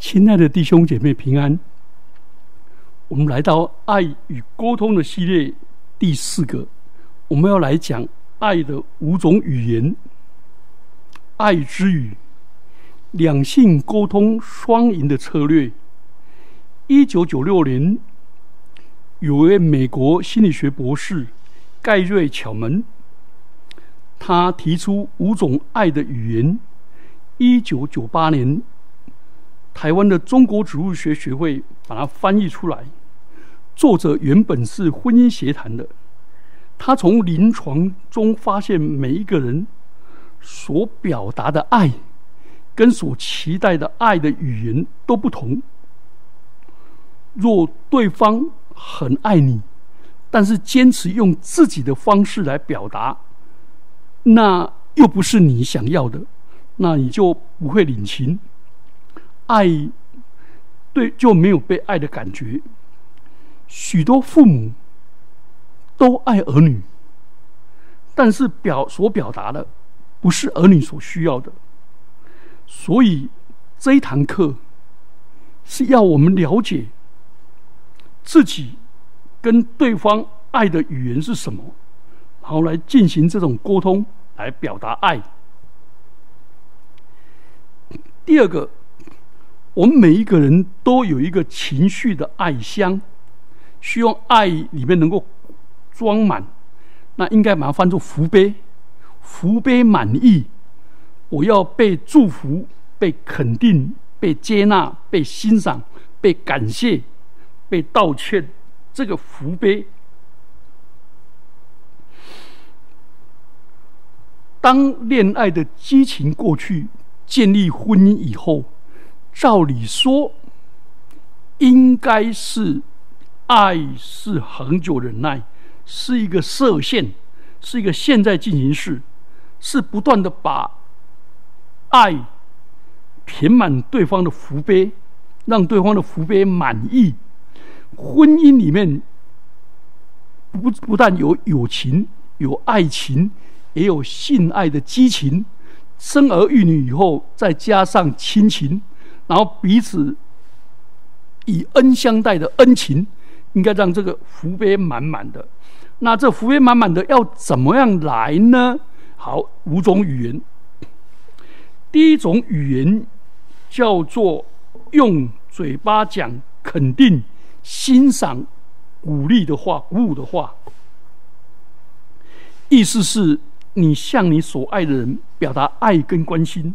亲爱的弟兄姐妹平安，我们来到爱与沟通的系列第四个，我们要来讲爱的五种语言。爱之语，两性沟通双赢的策略。一九九六年，有位美国心理学博士盖瑞巧门，他提出五种爱的语言。一九九八年。台湾的中国植物学学会把它翻译出来。作者原本是婚姻协谈的，他从临床中发现，每一个人所表达的爱，跟所期待的爱的语言都不同。若对方很爱你，但是坚持用自己的方式来表达，那又不是你想要的，那你就不会领情。爱对就没有被爱的感觉。许多父母都爱儿女，但是表所表达的不是儿女所需要的。所以这一堂课是要我们了解自己跟对方爱的语言是什么，然后来进行这种沟通，来表达爱。第二个。我们每一个人都有一个情绪的爱箱，希望爱里面能够装满，那应该把它翻作福杯，福杯满意，我要被祝福、被肯定、被接纳、被欣赏、被感谢、被道歉，这个福杯。当恋爱的激情过去，建立婚姻以后。照理说，应该是爱是恒久忍耐，是一个射线，是一个现在进行式，是不断的把爱填满对方的福杯，让对方的福杯满意。婚姻里面不不但有友情、有爱情，也有性爱的激情，生儿育女以后，再加上亲情。然后彼此以恩相待的恩情，应该让这个福杯满满的。那这福杯满满的要怎么样来呢？好，五种语言。第一种语言叫做用嘴巴讲肯定、欣赏、鼓励的话、鼓舞的话，意思是你向你所爱的人表达爱跟关心。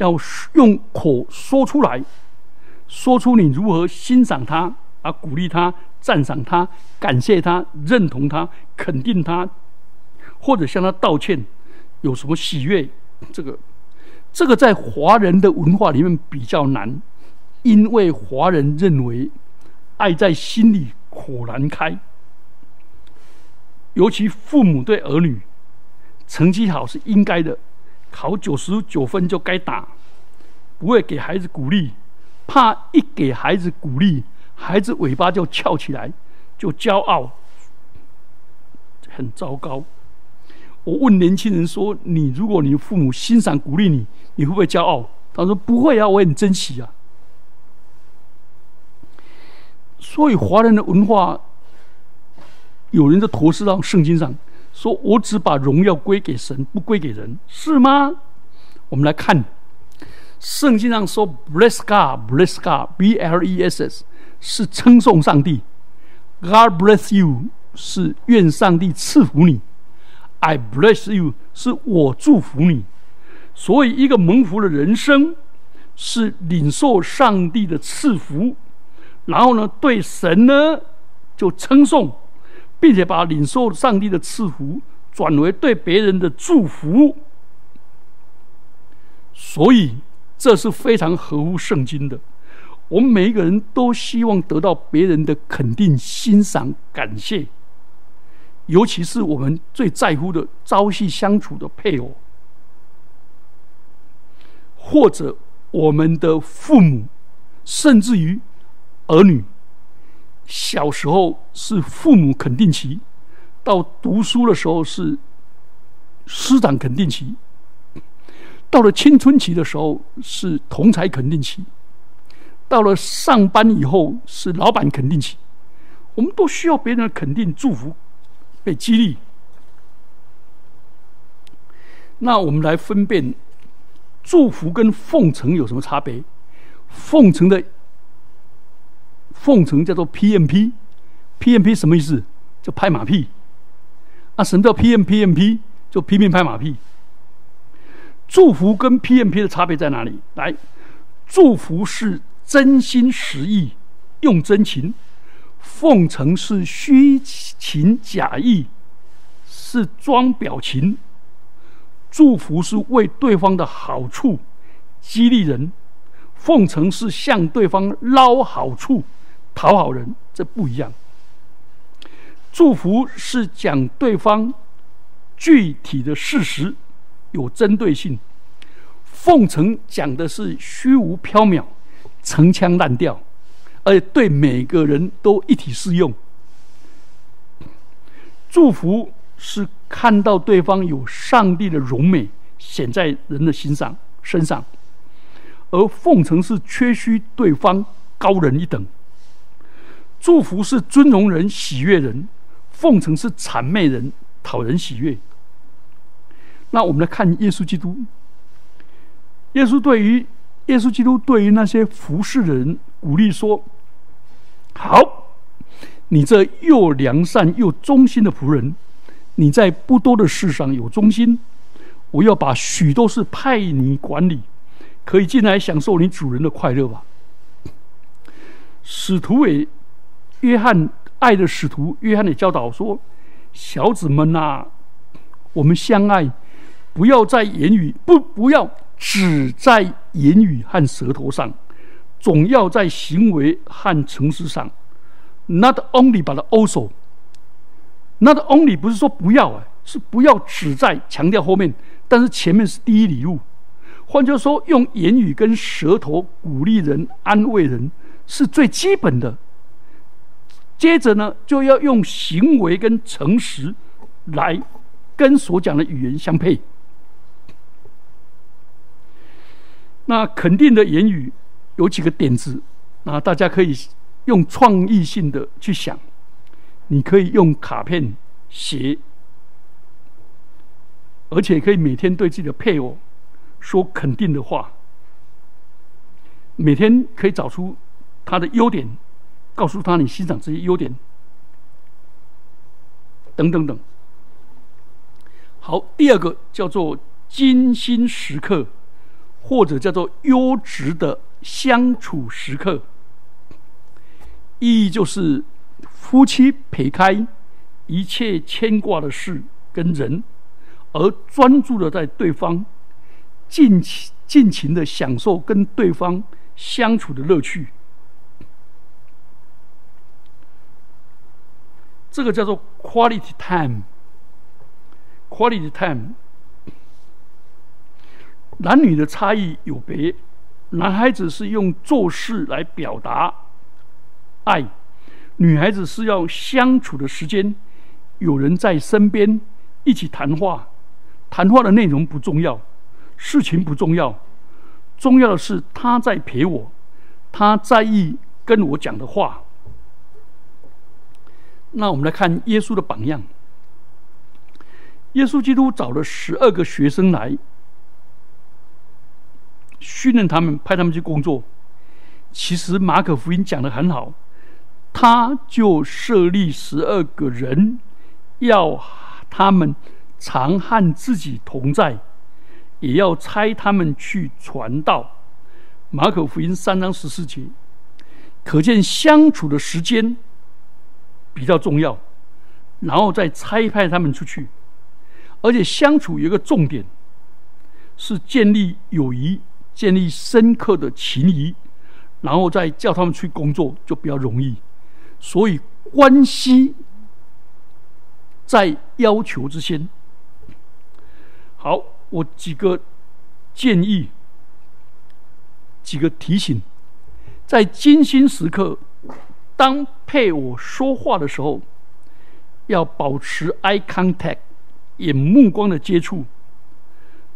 要用口说出来，说出你如何欣赏他，啊，鼓励他，赞赏他，感谢他，认同他，肯定他，或者向他道歉，有什么喜悦？这个，这个在华人的文化里面比较难，因为华人认为爱在心里火难开，尤其父母对儿女成绩好是应该的。考九十九分就该打，不会给孩子鼓励，怕一给孩子鼓励，孩子尾巴就翘起来，就骄傲，很糟糕。我问年轻人说：“你如果你父母欣赏鼓励你，你会不会骄傲？”他说：“不会啊，我很珍惜啊。”所以华人的文化，有人的驼是到圣经上。说我只把荣耀归给神，不归给人，是吗？我们来看圣经上说，bless God，bless God，B L E S S 是称颂上帝，God bless you 是愿上帝赐福你，I bless you 是我祝福你。所以，一个蒙福的人生是领受上帝的赐福，然后呢，对神呢就称颂。并且把领受上帝的赐福转为对别人的祝福，所以这是非常合乎圣经的。我们每一个人都希望得到别人的肯定、欣赏、感谢，尤其是我们最在乎的朝夕相处的配偶，或者我们的父母，甚至于儿女。小时候是父母肯定期，到读书的时候是师长肯定期，到了青春期的时候是同才肯定期。到了上班以后是老板肯定期，我们都需要别人的肯定、祝福、被激励。那我们来分辨祝福跟奉承有什么差别？奉承的奉承叫做 PMP，PMP 什么意思？就拍马屁。啊，什么叫 PMPMP？就拼命拍马屁。祝福跟 PMP 的差别在哪里？来，祝福是真心实意，用真情；奉承是虚情假意，是装表情。祝福是为对方的好处激励人，奉承是向对方捞好处讨好人，这不一样。祝福是讲对方具体的事实，有针对性；奉承讲的是虚无缥缈、陈腔滥调，而且对每个人都一体适用。祝福是看到对方有上帝的荣美显在人的心上身上，而奉承是缺虚对方高人一等。祝福是尊荣人、喜悦人。奉承是谄媚人，讨人喜悦。那我们来看耶稣基督。耶稣对于耶稣基督对于那些服侍的人鼓励说：“好，你这又良善又忠心的仆人，你在不多的事上有忠心，我要把许多事派你管理，可以进来享受你主人的快乐吧。”使徒为约翰。爱的使徒约翰的教导说：“小子们呐，我们相爱，不要在言语不不要只在言语和舌头上，总要在行为和诚实上。Not only but also。Not only 不是说不要啊，是不要只在强调后面，但是前面是第一礼物。换句话说，用言语跟舌头鼓励人、安慰人，是最基本的。”接着呢，就要用行为跟诚实来跟所讲的语言相配。那肯定的言语有几个点子，那大家可以用创意性的去想。你可以用卡片写，而且可以每天对自己的配偶说肯定的话，每天可以找出他的优点。告诉他你欣赏这些优点，等等等。好，第二个叫做精心时刻，或者叫做优质的相处时刻。意义就是夫妻撇开一切牵挂的事跟人，而专注的在对方尽情尽情的享受跟对方相处的乐趣。这个叫做 quality time。quality time，男女的差异有别。男孩子是用做事来表达爱，女孩子是要相处的时间，有人在身边一起谈话。谈话的内容不重要，事情不重要，重要的是他在陪我，他在意跟我讲的话。那我们来看耶稣的榜样。耶稣基督找了十二个学生来训练他们，派他们去工作。其实马可福音讲的很好，他就设立十二个人，要他们常和自己同在，也要差他们去传道。马可福音三章十四节，可见相处的时间。比较重要，然后再差派他们出去，而且相处有一个重点，是建立友谊，建立深刻的情谊，然后再叫他们去工作就比较容易。所以关系在要求之先。好，我几个建议，几个提醒，在精心时刻。当配偶说话的时候，要保持 eye contact，眼目光的接触，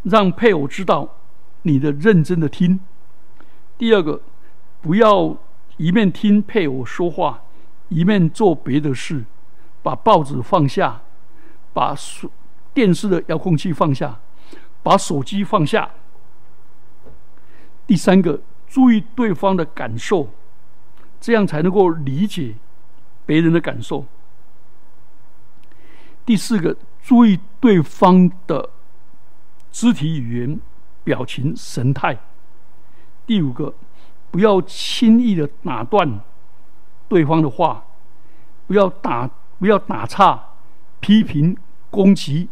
让配偶知道你的认真的听。第二个，不要一面听配偶说话，一面做别的事，把报纸放下，把电视的遥控器放下，把手机放下。第三个，注意对方的感受，这样才能够理解别人的感受。第四个，注意对方的肢体语言、表情、神态。第五个，不要轻易的打断对方的话，不要打，不要打岔、批评、攻击、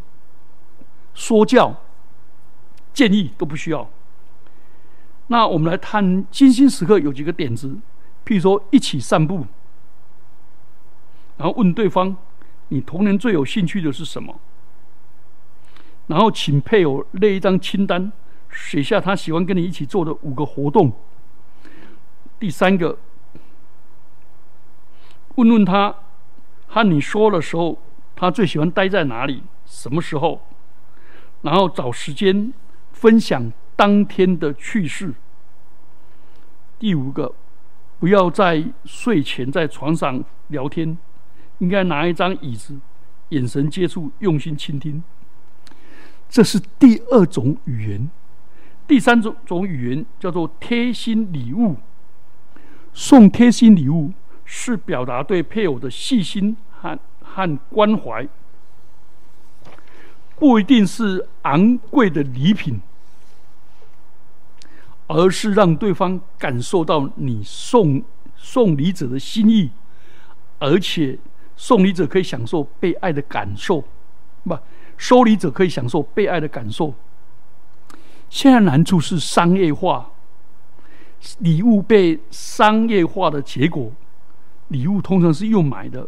说教、建议都不需要。那我们来谈金星时刻有几个点子，譬如说一起散步，然后问对方。你童年最有兴趣的是什么？然后请配偶列一张清单，写下他喜欢跟你一起做的五个活动。第三个，问问他和你说的时候，他最喜欢待在哪里，什么时候？然后找时间分享当天的趣事。第五个，不要在睡前在床上聊天。应该拿一张椅子，眼神接触，用心倾听。这是第二种语言。第三种种语言叫做贴心礼物。送贴心礼物是表达对配偶的细心和和关怀，不一定是昂贵的礼品，而是让对方感受到你送送礼者的心意，而且。送礼者可以享受被爱的感受，不，收礼者可以享受被爱的感受。现在难处是商业化，礼物被商业化的结果，礼物通常是用买的，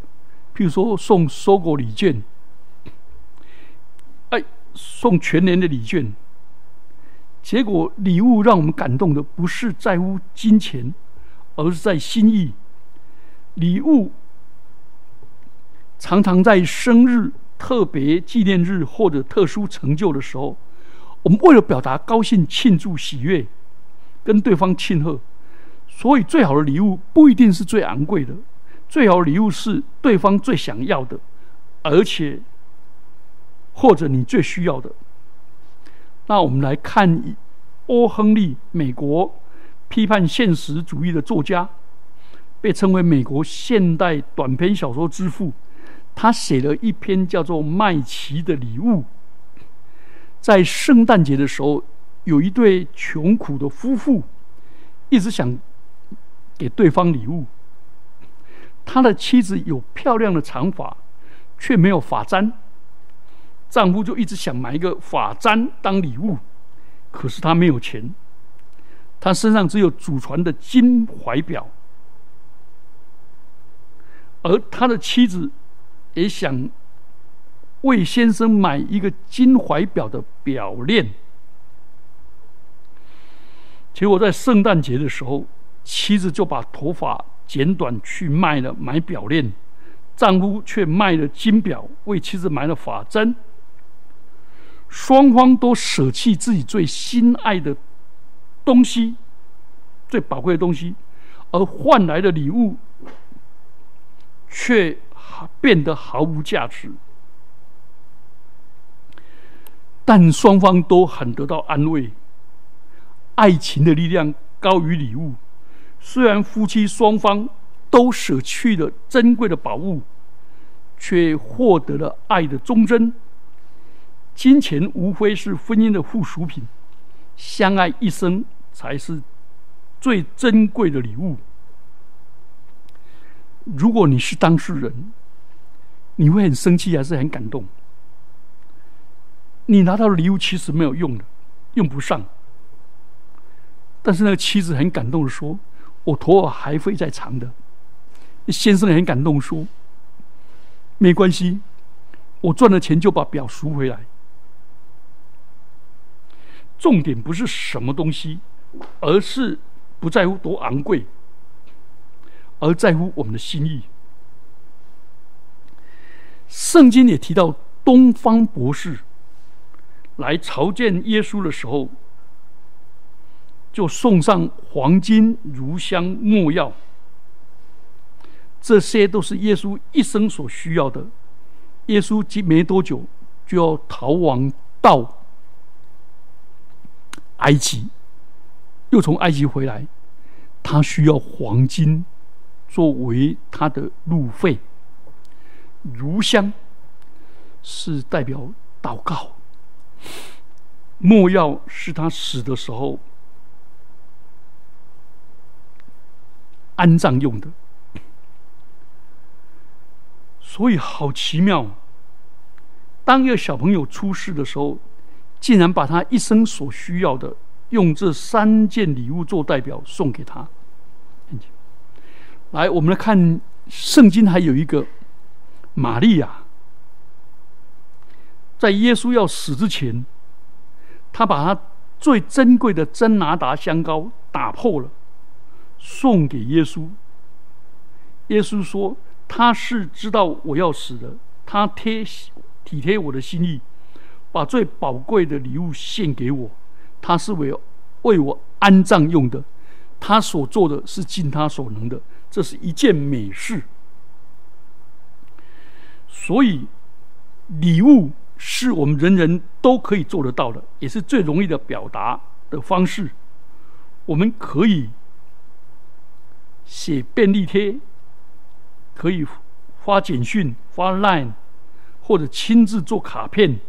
譬如说送收购礼券，哎，送全年的礼券。结果礼物让我们感动的不是在乎金钱，而是在心意。礼物。常常在生日、特别纪念日或者特殊成就的时候，我们为了表达高兴、庆祝、喜悦，跟对方庆贺，所以最好的礼物不一定是最昂贵的，最好的礼物是对方最想要的，而且或者你最需要的。那我们来看欧·亨利，美国批判现实主义的作家，被称为美国现代短篇小说之父。他写了一篇叫做《麦琪的礼物》。在圣诞节的时候，有一对穷苦的夫妇一直想给对方礼物。他的妻子有漂亮的长发，却没有发簪，丈夫就一直想买一个发簪当礼物，可是他没有钱。他身上只有祖传的金怀表，而他的妻子。也想为先生买一个金怀表的表链，结果在圣诞节的时候，妻子就把头发剪短去卖了买表链，丈夫却卖了金表为妻子买了发簪，双方都舍弃自己最心爱的东西、最宝贵的东西，而换来的礼物却。变得毫无价值，但双方都很得到安慰。爱情的力量高于礼物，虽然夫妻双方都舍去了珍贵的宝物，却获得了爱的忠贞。金钱无非是婚姻的附属品，相爱一生才是最珍贵的礼物。如果你是当事人，你会很生气还是很感动？你拿到的礼物其实没有用的，用不上。但是那个妻子很感动的说：“我头发还会再长的。”先生很感动说：“没关系，我赚了钱就把表赎回来。”重点不是什么东西，而是不在乎多昂贵，而在乎我们的心意。圣经也提到，东方博士来朝见耶稣的时候，就送上黄金、乳香、没药，这些都是耶稣一生所需要的。耶稣即没多久就要逃亡到埃及，又从埃及回来，他需要黄金作为他的路费，乳香是代表祷告，莫药是他死的时候。安葬用的，所以好奇妙。当一个小朋友出世的时候，竟然把他一生所需要的，用这三件礼物做代表送给他。来，我们来看圣经，还有一个玛利亚，在耶稣要死之前，他把他最珍贵的真拿达香膏打破了。送给耶稣。耶稣说：“他是知道我要死的，他贴体贴我的心意，把最宝贵的礼物献给我。他是为为我安葬用的。他所做的是尽他所能的，这是一件美事。所以，礼物是我们人人都可以做得到的，也是最容易的表达的方式。我们可以。”写便利贴，可以发简讯、发 Line，或者亲自做卡片。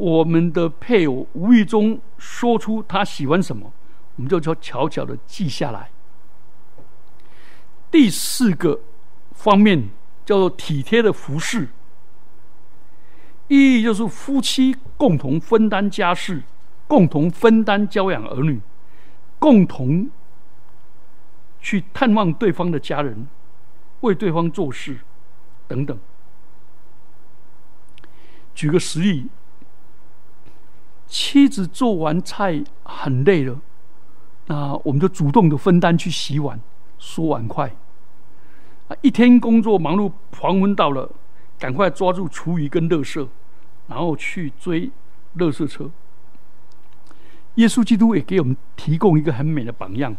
我们的配偶无意中说出他喜欢什么，我们就悄悄悄的记下来。第四个方面叫做体贴的服饰，意义就是夫妻共同分担家事，共同分担教养儿女，共同。去探望对方的家人，为对方做事，等等。举个实例，妻子做完菜很累了，那我们就主动的分担去洗碗、刷碗筷。啊，一天工作忙碌，黄昏到了，赶快抓住厨余跟垃圾，然后去追垃圾车。耶稣基督也给我们提供一个很美的榜样。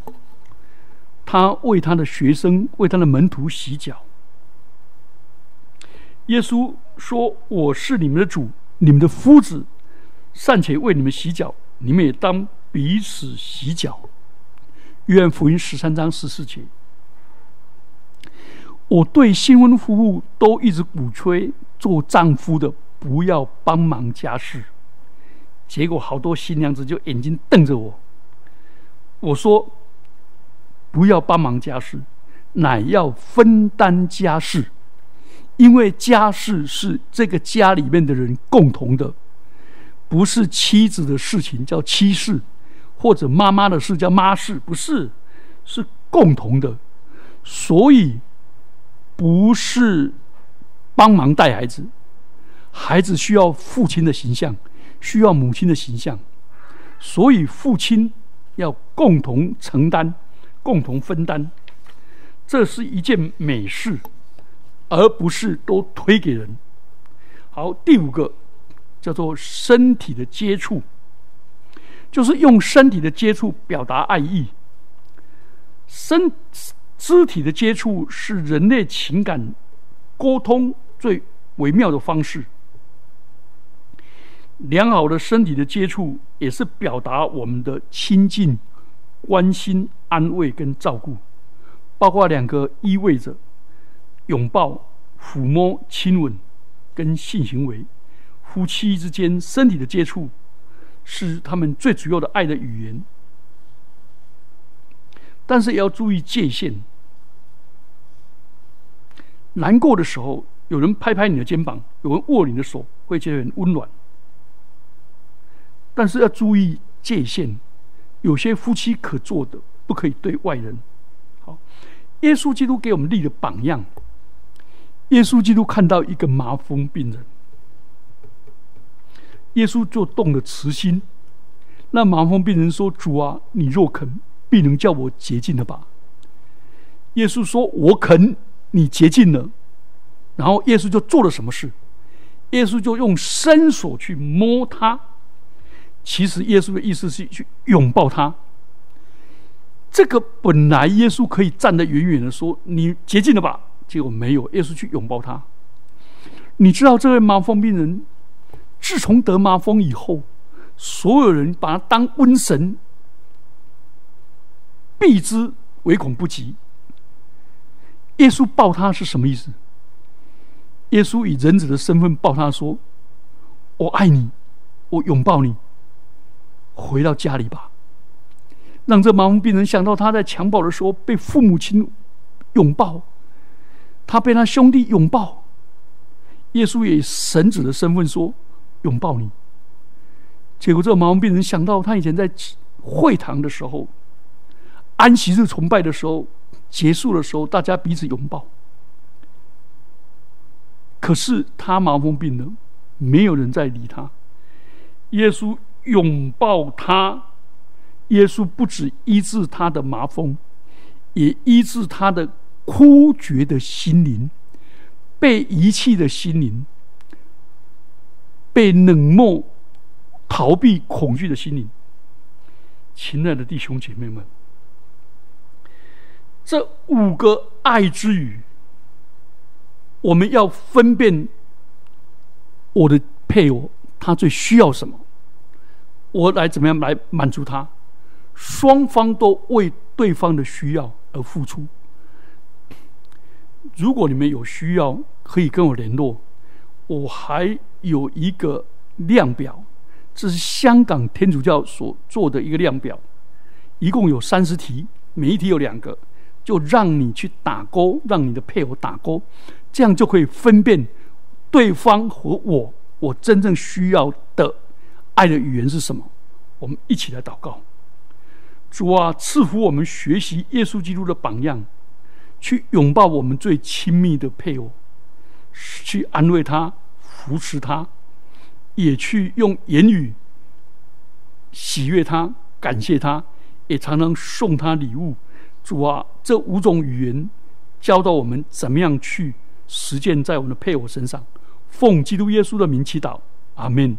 他为他的学生、为他的门徒洗脚。耶稣说：“我是你们的主，你们的夫子，尚且为你们洗脚，你们也当彼此洗脚。”约翰福音十三章十四节。我对新婚夫妇都一直鼓吹，做丈夫的不要帮忙家事。结果好多新娘子就眼睛瞪着我。我说。不要帮忙家事，乃要分担家事，因为家事是这个家里面的人共同的，不是妻子的事情叫妻事，或者妈妈的事叫妈事，不是，是共同的，所以不是帮忙带孩子，孩子需要父亲的形象，需要母亲的形象，所以父亲要共同承担。共同分担，这是一件美事，而不是都推给人。好，第五个叫做身体的接触，就是用身体的接触表达爱意。身肢体的接触是人类情感沟通最微妙的方式。良好的身体的接触也是表达我们的亲近、关心。安慰跟照顾，包括两个依偎着、拥抱、抚摸、亲吻跟性行为，夫妻之间身体的接触是他们最主要的爱的语言。但是也要注意界限。难过的时候，有人拍拍你的肩膀，有人握你的手，会觉得很温暖。但是要注意界限，有些夫妻可做的。不可以对外人好。耶稣基督给我们立的榜样。耶稣基督看到一个麻风病人，耶稣就动了慈心。那麻风病人说：“主啊，你若肯，必能叫我洁净的吧？”耶稣说：“我肯，你洁净了。”然后耶稣就做了什么事？耶稣就用伸手去摸他，其实耶稣的意思是去拥抱他。这个本来耶稣可以站得远远的说：“你洁净了吧？”结果没有，耶稣去拥抱他。你知道这位麻风病人，自从得麻风以后，所有人把他当瘟神，避之唯恐不及。耶稣抱他是什么意思？耶稣以人子的身份抱他说：“我爱你，我拥抱你，回到家里吧。”让这麻风病人想到他在襁褓的时候被父母亲拥抱，他被他兄弟拥抱。耶稣也以神子的身份说：“拥抱你。”结果这个麻风病人想到他以前在会堂的时候，安息日崇拜的时候结束的时候，大家彼此拥抱。可是他麻风病人没有人在理他。耶稣拥抱他。耶稣不止医治他的麻风，也医治他的枯绝的心灵，被遗弃的心灵，被冷漠、逃避、恐惧的心灵。亲爱的弟兄姐妹们，这五个爱之语，我们要分辨我的配偶他最需要什么，我来怎么样来满足他。双方都为对方的需要而付出。如果你们有需要，可以跟我联络。我还有一个量表，这是香港天主教所做的一个量表，一共有三十题，每一题有两个，就让你去打勾，让你的配偶打勾，这样就可以分辨对方和我，我真正需要的爱的语言是什么。我们一起来祷告。主啊，赐福我们学习耶稣基督的榜样，去拥抱我们最亲密的配偶，去安慰他、扶持他，也去用言语喜悦他、感谢他，也常常送他礼物。主啊，这五种语言教导我们怎么样去实践在我们的配偶身上。奉基督耶稣的名祈祷，阿门。